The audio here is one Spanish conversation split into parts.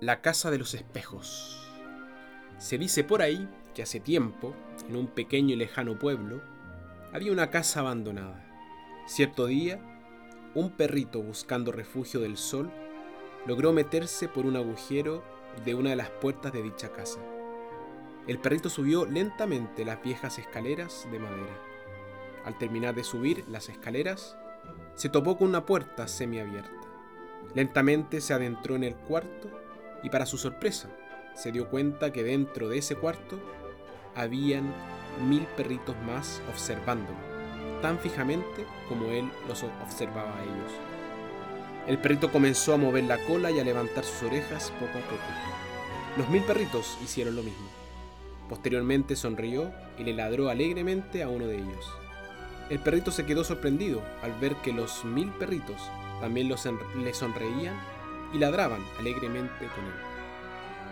La Casa de los Espejos. Se dice por ahí que hace tiempo, en un pequeño y lejano pueblo, había una casa abandonada. Cierto día, un perrito buscando refugio del sol logró meterse por un agujero de una de las puertas de dicha casa. El perrito subió lentamente las viejas escaleras de madera. Al terminar de subir las escaleras, se topó con una puerta semiabierta. Lentamente se adentró en el cuarto y para su sorpresa se dio cuenta que dentro de ese cuarto habían mil perritos más observándolo, tan fijamente como él los observaba a ellos. El perrito comenzó a mover la cola y a levantar sus orejas poco a poco. Los mil perritos hicieron lo mismo. Posteriormente sonrió y le ladró alegremente a uno de ellos. El perrito se quedó sorprendido al ver que los mil perritos también le sonreían y ladraban alegremente con él.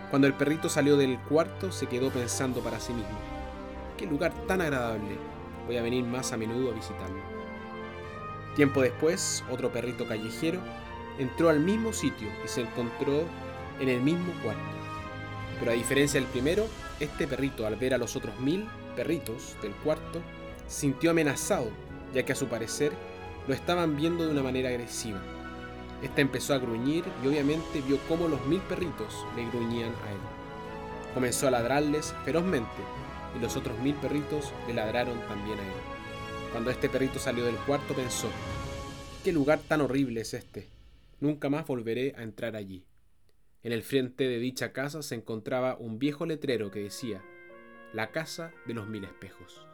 Cuando el perrito salió del cuarto se quedó pensando para sí mismo, qué lugar tan agradable, voy a venir más a menudo a visitarlo. Tiempo después, otro perrito callejero entró al mismo sitio y se encontró en el mismo cuarto. Pero a diferencia del primero, este perrito al ver a los otros mil perritos del cuarto, sintió amenazado, ya que a su parecer lo estaban viendo de una manera agresiva. Este empezó a gruñir y obviamente vio cómo los mil perritos le gruñían a él. Comenzó a ladrarles ferozmente y los otros mil perritos le ladraron también a él. Cuando este perrito salió del cuarto pensó, ¿qué lugar tan horrible es este? Nunca más volveré a entrar allí. En el frente de dicha casa se encontraba un viejo letrero que decía, La casa de los mil espejos.